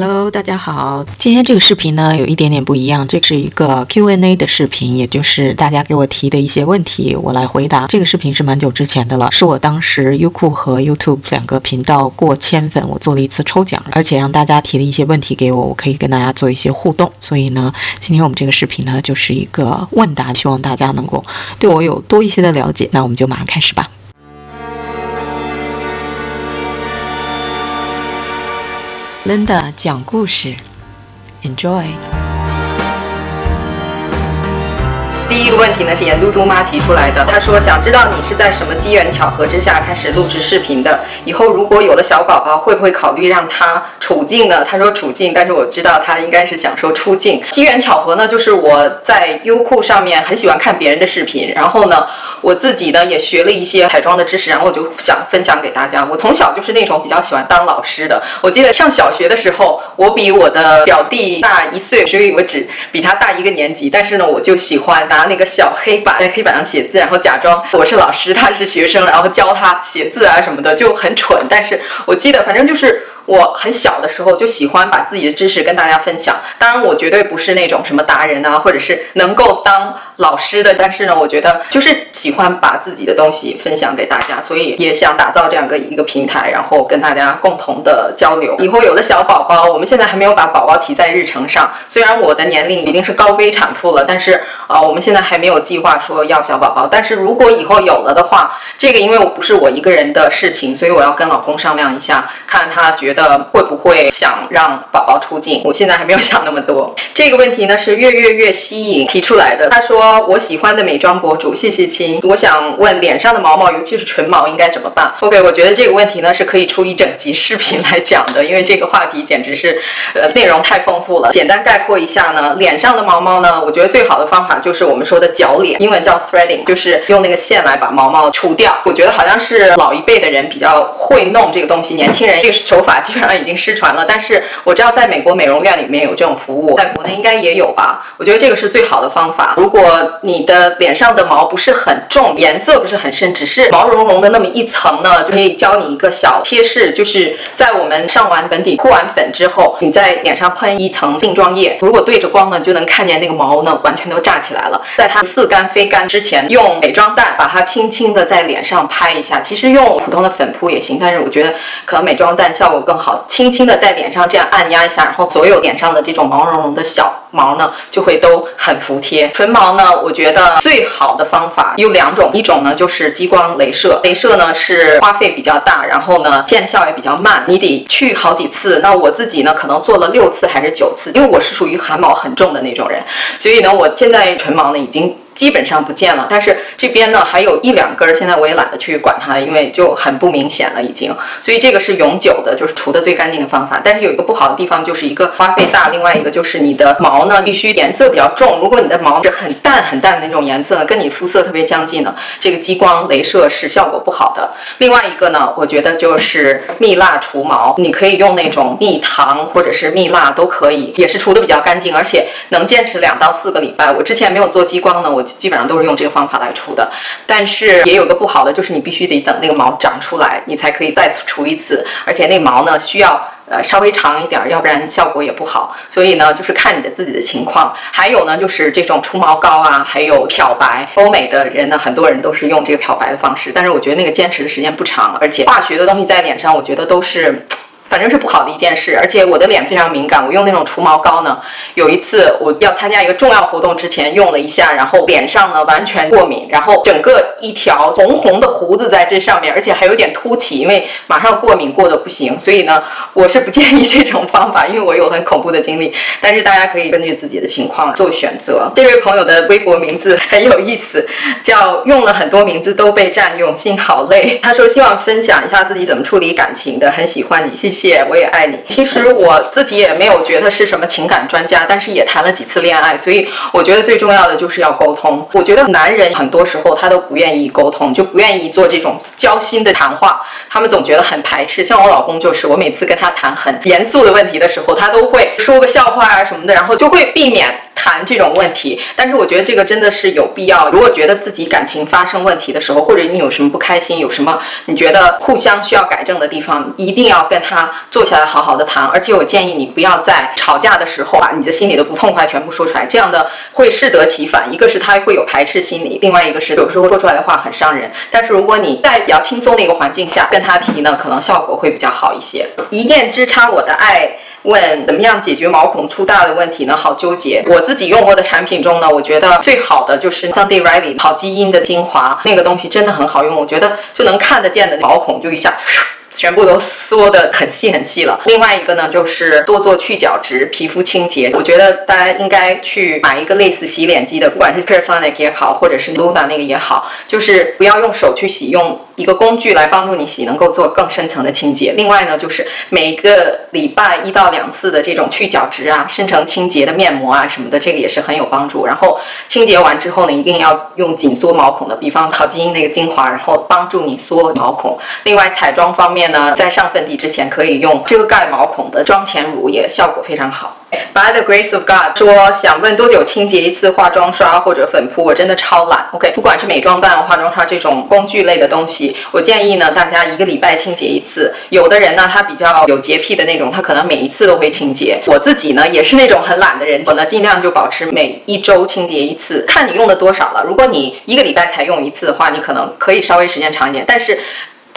Hello，大家好。今天这个视频呢有一点点不一样，这是一个 Q&A 的视频，也就是大家给我提的一些问题，我来回答。这个视频是蛮久之前的了，是我当时优酷和 YouTube 两个频道过千粉，我做了一次抽奖，而且让大家提的一些问题给我，我可以跟大家做一些互动。所以呢，今天我们这个视频呢就是一个问答，希望大家能够对我有多一些的了解。那我们就马上开始吧。Linda 讲故事，Enjoy。第一个问题呢是严嘟嘟妈提出来的，她说想知道你是在什么机缘巧合之下开始录制视频的？以后如果有了小宝宝，会不会考虑让他处境呢？她说处境，但是我知道她应该是想说出境。机缘巧合呢，就是我在优酷上面很喜欢看别人的视频，然后呢。我自己呢也学了一些彩妆的知识，然后我就想分享给大家。我从小就是那种比较喜欢当老师的。我记得上小学的时候，我比我的表弟大一岁，所以我只比他大一个年级。但是呢，我就喜欢拿那个小黑板在黑板上写字，然后假装我是老师，他是学生，然后教他写字啊什么的，就很蠢。但是我记得，反正就是。我很小的时候就喜欢把自己的知识跟大家分享，当然我绝对不是那种什么达人啊，或者是能够当老师的，但是呢，我觉得就是喜欢把自己的东西分享给大家，所以也想打造这样一个一个平台，然后跟大家共同的交流。以后有了小宝宝，我们现在还没有把宝宝提在日程上，虽然我的年龄已经是高危产妇了，但是啊，我们现在还没有计划说要小宝宝。但是如果以后有了的话，这个因为我不是我一个人的事情，所以我要跟老公商量一下，看他觉得。会不会想让宝宝出镜？我现在还没有想那么多。这个问题呢是月月月吸引提出来的。他说我喜欢的美妆博主，谢谢亲。我想问脸上的毛毛，尤其是唇毛应该怎么办？OK，我觉得这个问题呢是可以出一整集视频来讲的，因为这个话题简直是呃内容太丰富了。简单概括一下呢，脸上的毛毛呢，我觉得最好的方法就是我们说的绞脸，英文叫 threading，就是用那个线来把毛毛除掉。我觉得好像是老一辈的人比较会弄这个东西，年轻人这个手法。基本上已经失传了，但是我知道在美国美容院里面有这种服务，在国内应该也有吧。我觉得这个是最好的方法。如果你的脸上的毛不是很重，颜色不是很深，只是毛茸茸的那么一层呢，就可以教你一个小贴士，就是在我们上完粉底、铺完粉之后，你在脸上喷一层定妆液，如果对着光呢，就能看见那个毛呢完全都炸起来了。在它似干非干之前，用美妆蛋把它轻轻的在脸上拍一下。其实用普通的粉扑也行，但是我觉得可能美妆蛋效果更。好，轻轻的在脸上这样按压一下，然后所有脸上的这种毛茸茸的小毛呢，就会都很服帖。唇毛呢，我觉得最好的方法有两种，一种呢就是激光镭射，镭射呢是花费比较大，然后呢见效也比较慢，你得去好几次。那我自己呢，可能做了六次还是九次，因为我是属于汗毛很重的那种人，所以呢，我现在唇毛呢已经。基本上不见了，但是这边呢还有一两根，现在我也懒得去管它，因为就很不明显了已经。所以这个是永久的，就是除的最干净的方法。但是有一个不好的地方，就是一个花费大，另外一个就是你的毛呢必须颜色比较重。如果你的毛是很淡很淡的那种颜色呢，跟你肤色特别相近呢，这个激光镭射是效果不好的。另外一个呢，我觉得就是蜜蜡除毛，你可以用那种蜜糖或者是蜜蜡都可以，也是除的比较干净，而且能坚持两到四个礼拜。我之前没有做激光呢，我。基本上都是用这个方法来除的，但是也有个不好的，就是你必须得等那个毛长出来，你才可以再除一次，而且那毛呢需要呃稍微长一点，要不然效果也不好。所以呢，就是看你的自己的情况。还有呢，就是这种除毛膏啊，还有漂白。欧美的人呢，很多人都是用这个漂白的方式，但是我觉得那个坚持的时间不长，而且化学的东西在脸上，我觉得都是。反正是不好的一件事，而且我的脸非常敏感，我用那种除毛膏呢。有一次我要参加一个重要活动之前用了一下，然后脸上呢完全过敏，然后整个一条红红的胡子在这上面，而且还有点凸起，因为马上过敏过的不行。所以呢，我是不建议这种方法，因为我有很恐怖的经历。但是大家可以根据自己的情况做选择。这位朋友的微博名字很有意思，叫用了很多名字都被占用，心好累。他说希望分享一下自己怎么处理感情的，很喜欢你，谢谢。谢，我也爱你。其实我自己也没有觉得是什么情感专家，但是也谈了几次恋爱，所以我觉得最重要的就是要沟通。我觉得男人很多时候他都不愿意沟通，就不愿意做这种交心的谈话，他们总觉得很排斥。像我老公就是，我每次跟他谈很严肃的问题的时候，他都会说个笑话啊什么的，然后就会避免。谈这种问题。但是我觉得这个真的是有必要。如果觉得自己感情发生问题的时候，或者你有什么不开心，有什么你觉得互相需要改正的地方，一定要跟他坐下来好好的谈。而且我建议你不要在吵架的时候把你的心里的不痛快全部说出来，这样的会适得其反。一个是他会有排斥心理，另外一个是有时候说出来的话很伤人。但是如果你在比较轻松的一个环境下跟他提呢，可能效果会比较好一些。一念之差，我的爱。问怎么样解决毛孔粗大的问题呢？好纠结。我自己用过的产品中呢，我觉得最好的就是 Sunday Riley 好基因的精华，那个东西真的很好用。我觉得就能看得见的毛孔就一下。全部都缩得很细很细了。另外一个呢，就是多做去角质、皮肤清洁。我觉得大家应该去买一个类似洗脸机的，不管是 Personalic 也好，或者是 Luna 那个也好，就是不要用手去洗，用一个工具来帮助你洗，能够做更深层的清洁。另外呢，就是每个礼拜一到两次的这种去角质啊、深层清洁的面膜啊什么的，这个也是很有帮助。然后清洁完之后呢，一定要用紧缩毛孔的，比方好基因那个精华，然后帮助你缩毛孔。另外彩妆方面。呢，在上粉底之前可以用遮盖毛孔的妆前乳，也效果非常好。By the grace of God，说想问多久清洁一次化妆刷或者粉扑？我真的超懒。OK，不管是美妆蛋、化妆刷这种工具类的东西，我建议呢大家一个礼拜清洁一次。有的人呢他比较有洁癖的那种，他可能每一次都会清洁。我自己呢也是那种很懒的人，我呢尽量就保持每一周清洁一次，看你用的多少了。如果你一个礼拜才用一次的话，你可能可以稍微时间长一点，但是。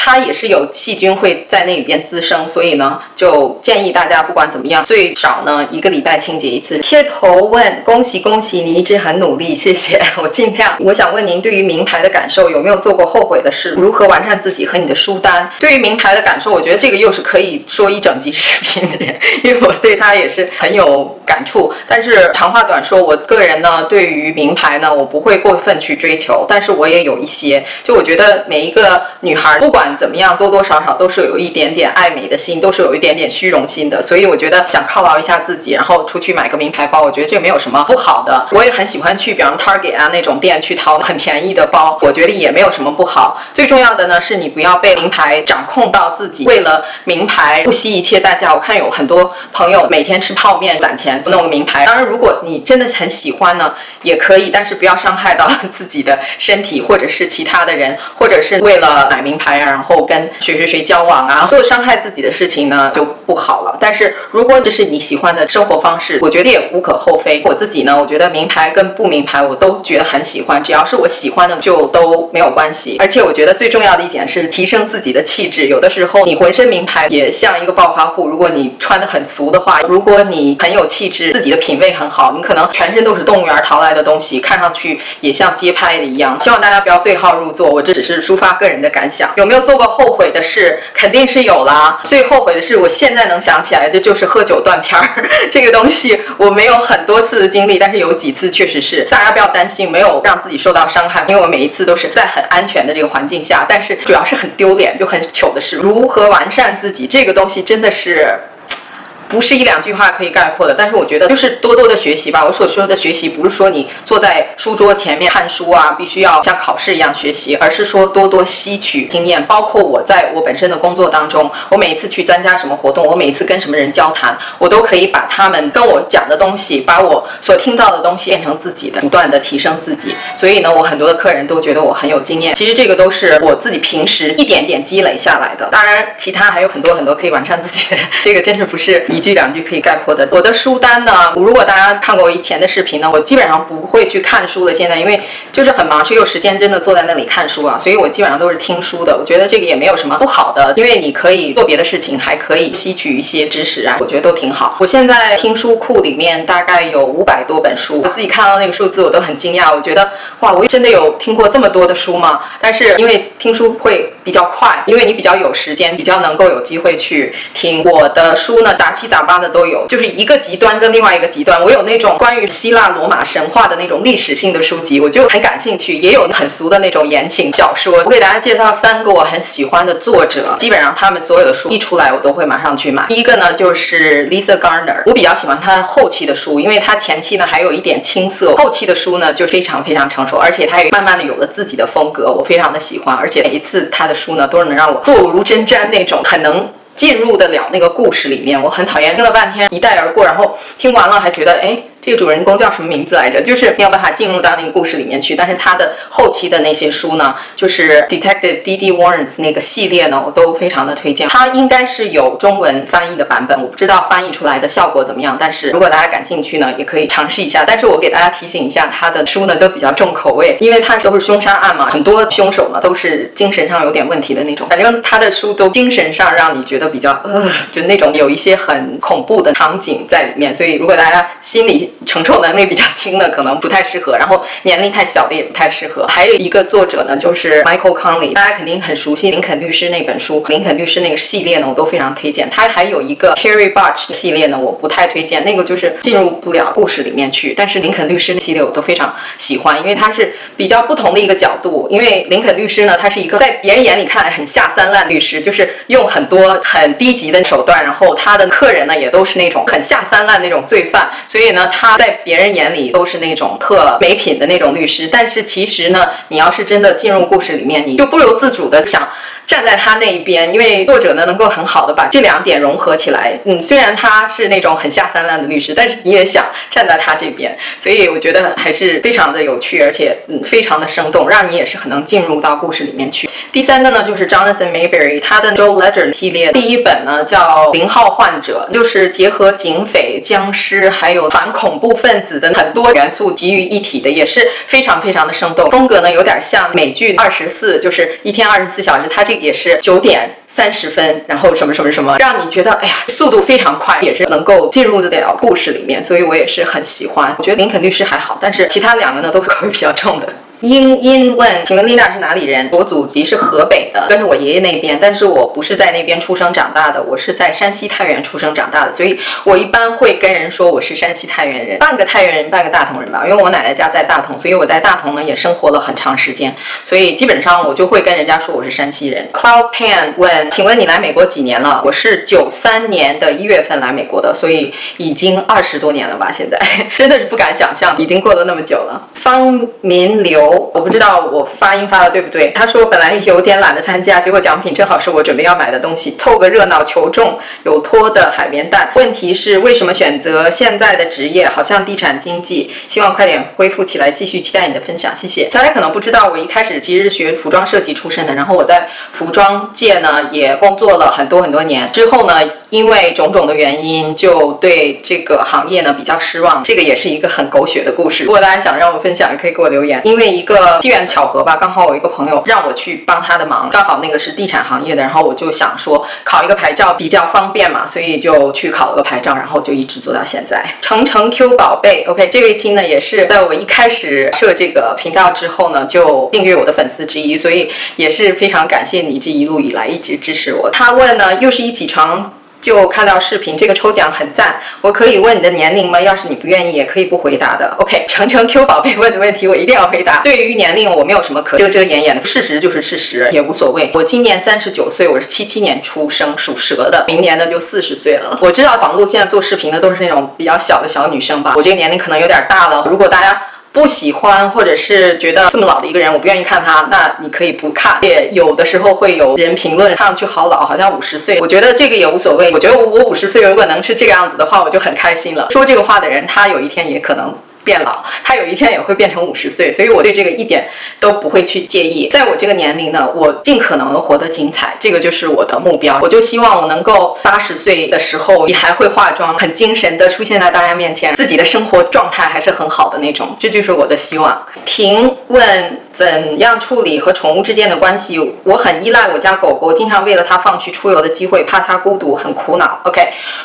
它也是有细菌会在那里边滋生，所以呢，就建议大家不管怎么样，最少呢一个礼拜清洁一次。贴头问：恭喜恭喜，你一直很努力，谢谢，我尽量。我想问您，对于名牌的感受有没有做过后悔的事？如何完善自己和你的书单？对于名牌的感受，我觉得这个又是可以说一整集视频的人，因为我对它也是很有感触。但是长话短说，我个人呢，对于名牌呢，我不会过分去追求，但是我也有一些，就我觉得每一个女孩，不管怎么样，多多少少都是有一点点爱美的心，都是有一点点虚荣心的。所以我觉得想犒劳一下自己，然后出去买个名牌包，我觉得这没有什么不好的。我也很喜欢去，比方 Target 啊那种店去淘很便宜的包，我觉得也没有什么不好。最重要的呢，是你不要被名牌掌控到自己，为了名牌不惜一切代价。我看有很多朋友每天吃泡面攒钱弄个名牌，当然如果你真的很喜欢呢，也可以，但是不要伤害到自己的身体或者是其他的人，或者是为了买名牌而，然后跟谁谁谁交往啊，做伤害自己的事情呢就不好了。但是如果这是你喜欢的生活方式，我觉得也无可厚非。我自己呢，我觉得名牌跟不名牌我都觉得很喜欢，只要是我喜欢的就都没有关系。而且我觉得最重要的一点是提升自己的气质。有的时候你浑身名牌也像一个暴发户，如果你穿的很俗的话，如果你很有气质，自己的品味很好，你可能全身都是动物园淘来的东西，看上去也像街拍的一样。希望大家不要对号入座，我这只是抒发个人的感想。有没有做过后悔的事？肯定是有啦。最后悔的是，我现在能想起来的就是喝酒断片儿 这个东西。我没有很多次的经历，但是有几次确实是。大家不要担心，没有让自己受到伤害，因为我每一次都是在很安全的这个环境下。但是主要是很丢脸，就很糗的事如何完善自己这个东西，真的是。不是一两句话可以概括的，但是我觉得就是多多的学习吧。我所说的学习，不是说你坐在书桌前面看书啊，必须要像考试一样学习，而是说多多吸取经验。包括我在我本身的工作当中，我每一次去参加什么活动，我每一次跟什么人交谈，我都可以把他们跟我讲的东西，把我所听到的东西变成自己的，不断的提升自己。所以呢，我很多的客人都觉得我很有经验。其实这个都是我自己平时一点点积累下来的。当然，其他还有很多很多可以完善自己的。这个真是不是一。一句两句可以概括的。我的书单呢，如果大家看过我以前的视频呢，我基本上不会去看书了。现在因为就是很忙，谁有时间真的坐在那里看书啊？所以我基本上都是听书的。我觉得这个也没有什么不好的，因为你可以做别的事情，还可以吸取一些知识啊，我觉得都挺好。我现在听书库里面大概有五百多本书，我自己看到那个数字我都很惊讶。我觉得哇，我真的有听过这么多的书吗？但是因为听书会比较快，因为你比较有时间，比较能够有机会去听我的书呢，杂七。杂八的都有，就是一个极端跟另外一个极端。我有那种关于希腊罗马神话的那种历史性的书籍，我就很感兴趣；也有很俗的那种言情小说。我给大家介绍三个我很喜欢的作者，基本上他们所有的书一出来，我都会马上去买。第一个呢，就是 Lisa Gardner，我比较喜欢她后期的书，因为她前期呢还有一点青涩，后期的书呢就非常非常成熟，而且她也慢慢的有了自己的风格，我非常的喜欢。而且每一次她的书呢，都是能让我坐如针毡那种，很能。进入得了那个故事里面，我很讨厌听了半天一带而过，然后听完了还觉得哎这个主人公叫什么名字来着？就是没有办法进入到那个故事里面去。但是他的后期的那些书呢，就是 Detective D D Warrens 那个系列呢，我都非常的推荐。它应该是有中文翻译的版本，我不知道翻译出来的效果怎么样。但是如果大家感兴趣呢，也可以尝试一下。但是我给大家提醒一下，他的书呢都比较重口味，因为它都是凶杀案嘛，很多凶手呢都是精神上有点问题的那种。反正他的书都精神上让你觉得比较呃，就那种有一些很恐怖的场景在里面。所以如果大家心里承受能力比较轻的可能不太适合，然后年龄太小的也不太适合。还有一个作者呢，就是 Michael Conley，大家肯定很熟悉林肯律师那本书，林肯律师那个系列呢，我都非常推荐。他还有一个 carry Butch 系列呢，我不太推荐，那个就是进入不了故事里面去。但是林肯律师的系列我都非常喜欢，因为它是比较不同的一个角度。因为林肯律师呢，他是一个在别人眼里看来很下三滥律师，就是用很多很低级的手段，然后他的客人呢也都是那种很下三滥那种罪犯，所以呢他他在别人眼里都是那种特没品的那种律师。但是其实呢，你要是真的进入故事里面，你就不由自主的想。站在他那一边，因为作者呢能够很好的把这两点融合起来。嗯，虽然他是那种很下三滥的律师，但是你也想站在他这边，所以我觉得还是非常的有趣，而且嗯非常的生动，让你也是很能进入到故事里面去。第三个呢就是 Jonathan Mayberry 他的 Joe Ledger 系列，第一本呢叫《零号患者》，就是结合警匪、僵尸还有反恐怖分子的很多元素集于一体的，也是非常非常的生动。风格呢有点像美剧《二十四》，就是一天二十四小时，它这。也是九点三十分，然后什么什么什么，让你觉得哎呀，速度非常快，也是能够进入得了故事里面，所以我也是很喜欢。我觉得林肯律师还好，但是其他两个呢都是口味比较重的。英英问，请问丽娜是哪里人？我祖籍是河北的，跟着我爷爷那边，但是我不是在那边出生长大的，我是在山西太原出生长大的，所以我一般会跟人说我是山西太原人，半个太原人，半个大同人吧，因为我奶奶家在大同，所以我在大同呢也生活了很长时间，所以基本上我就会跟人家说我是山西人。Cloud Pan 问，请问你来美国几年了？我是九三年的一月份来美国的，所以已经二十多年了吧？现在真的是不敢想象，已经过了那么久了。方民流。我不知道我发音发的对不对。他说本来有点懒得参加，结果奖品正好是我准备要买的东西，凑个热闹求中。有托的海绵蛋。问题是为什么选择现在的职业？好像地产经济。希望快点恢复起来，继续期待你的分享，谢谢。大家可能不知道，我一开始其实是学服装设计出身的，然后我在服装界呢也工作了很多很多年。之后呢，因为种种的原因，就对这个行业呢比较失望。这个也是一个很狗血的故事。如果大家想让我分享，也可以给我留言。因为一一个机缘巧合吧，刚好我一个朋友让我去帮他的忙，刚好那个是地产行业的，然后我就想说考一个牌照比较方便嘛，所以就去考了个牌照，然后就一直做到现在。程程 Q 宝贝，OK，这位亲呢也是在我一开始设这个频道之后呢就订阅我的粉丝之一，所以也是非常感谢你这一路以来一直支持我。他问呢，又是一起床。就看到视频，这个抽奖很赞。我可以问你的年龄吗？要是你不愿意，也可以不回答的。OK，程程 Q 宝贝问的问题，我一定要回答。对于年龄，我没有什么可遮遮掩掩的，事实就是事实，也无所谓。我今年三十九岁，我是七七年出生，属蛇的，明年呢就四十岁了。我知道网络现在做视频的都是那种比较小的小女生吧，我这个年龄可能有点大了。如果大家。不喜欢，或者是觉得这么老的一个人，我不愿意看他，那你可以不看。也有的时候会有人评论，看上去好老，好像五十岁。我觉得这个也无所谓。我觉得我五十岁如果能是这个样子的话，我就很开心了。说这个话的人，他有一天也可能。变老，他有一天也会变成五十岁，所以我对这个一点都不会去介意。在我这个年龄呢，我尽可能活得精彩，这个就是我的目标。我就希望我能够八十岁的时候，你还会化妆，很精神的出现在大家面前，自己的生活状态还是很好的那种，这就是我的希望。停问。怎样处理和宠物之间的关系？我很依赖我家狗狗，经常为了它放弃出游的机会，怕它孤独，很苦恼。OK，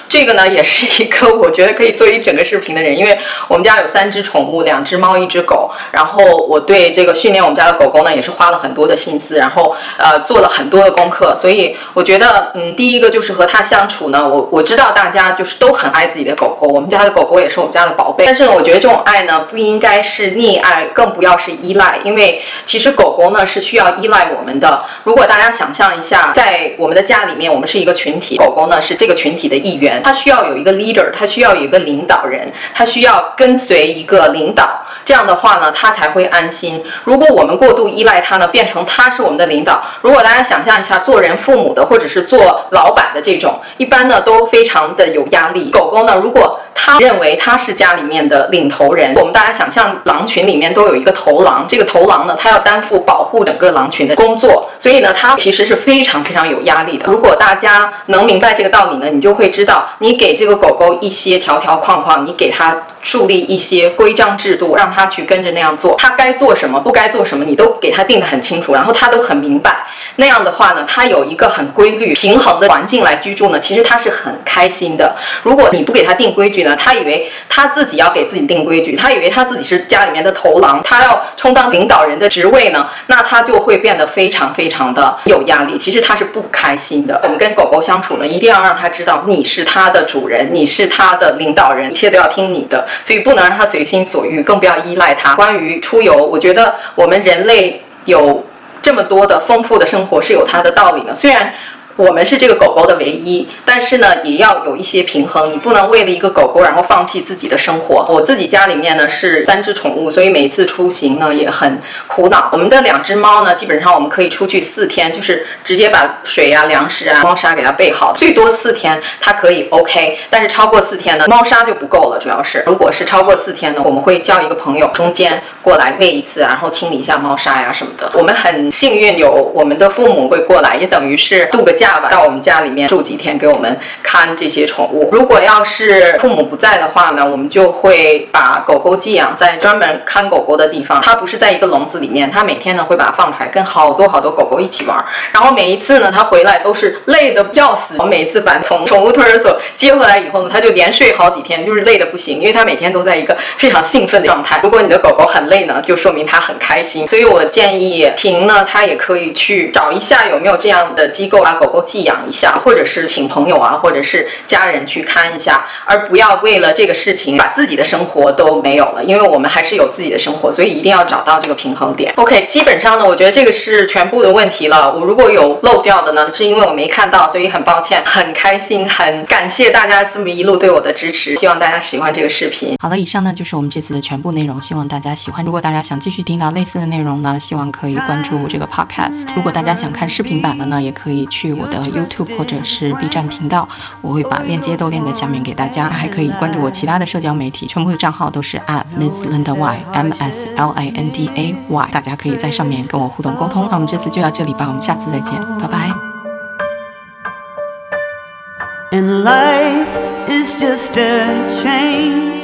这个呢也是一个我觉得可以做一整个视频的人，因为我们家有三只宠物，两只猫，一只狗。然后我对这个训练我们家的狗狗呢，也是花了很多的心思，然后呃做了很多的功课。所以我觉得，嗯，第一个就是和它相处呢，我我知道大家就是都很爱自己的狗狗，我们家的狗狗也是我们家的宝贝。但是，我觉得这种爱呢，不应该是溺爱，更不要是依赖，因为。其实狗狗呢是需要依赖我们的。如果大家想象一下，在我们的家里面，我们是一个群体，狗狗呢是这个群体的一员，它需要有一个 leader，它需要有一个领导人，它需要跟随一个领导。这样的话呢，它才会安心。如果我们过度依赖它呢，变成它是我们的领导。如果大家想象一下，做人父母的或者是做老板的这种，一般呢都非常的有压力。狗狗呢，如果他认为他是家里面的领头人。我们大家想象，狼群里面都有一个头狼，这个头狼呢，他要担负保护整个狼群的工作，所以呢，他其实是非常非常有压力的。如果大家能明白这个道理呢，你就会知道，你给这个狗狗一些条条框框，你给它。树立一些规章制度，让他去跟着那样做。他该做什么，不该做什么，你都给他定得很清楚，然后他都很明白。那样的话呢，他有一个很规律、平衡的环境来居住呢，其实他是很开心的。如果你不给他定规矩呢，他以为他自己要给自己定规矩，他以为他自己是家里面的头狼，他要充当领导人的职位呢，那他就会变得非常非常的有压力。其实他是不开心的。我们跟狗狗相处呢，一定要让他知道你是他的主人，你是他的领导人，一切都要听你的。所以不能让他随心所欲，更不要依赖他。关于出游，我觉得我们人类有这么多的丰富的生活是有它的道理的。虽然。我们是这个狗狗的唯一，但是呢，也要有一些平衡。你不能为了一个狗狗，然后放弃自己的生活。我自己家里面呢是三只宠物，所以每次出行呢也很苦恼。我们的两只猫呢，基本上我们可以出去四天，就是直接把水啊、粮食啊、猫砂给它备好，最多四天它可以 OK。但是超过四天呢，猫砂就不够了。主要是如果是超过四天呢，我们会叫一个朋友中间过来喂一次，然后清理一下猫砂呀什么的。我们很幸运有我们的父母会过来，也等于是度个假。到我们家里面住几天，给我们看这些宠物。如果要是父母不在的话呢，我们就会把狗狗寄养在专门看狗狗的地方。它不是在一个笼子里面，它每天呢会把它放出来，跟好多好多狗狗一起玩。然后每一次呢，它回来都是累得要死。我每次把从宠物托儿所接回来以后呢，它就连睡好几天，就是累得不行，因为它每天都在一个非常兴奋的状态。如果你的狗狗很累呢，就说明它很开心。所以我建议婷呢，它也可以去找一下有没有这样的机构啊，狗狗寄养一下，或者是请朋友啊，或者是家人去看一下，而不要为了这个事情把自己的生活都没有了。因为我们还是有自己的生活，所以一定要找到这个平衡点。OK，基本上呢，我觉得这个是全部的问题了。我如果有漏掉的呢，是因为我没看到，所以很抱歉。很开心，很感谢大家这么一路对我的支持，希望大家喜欢这个视频。好了，以上呢就是我们这次的全部内容，希望大家喜欢。如果大家想继续听到类似的内容呢，希望可以关注这个 podcast。如果大家想看视频版的呢，也可以去我的 YouTube 或者是 B 站频道，我会把链接都链在下面给大家。还可以关注我其他的社交媒体，全部的账号都是 at Miss Linda Y M S L I N D A Y，大家可以在上面跟我互动沟通。那我们这次就到这里吧，我们下次再见，拜拜。And life is just a chain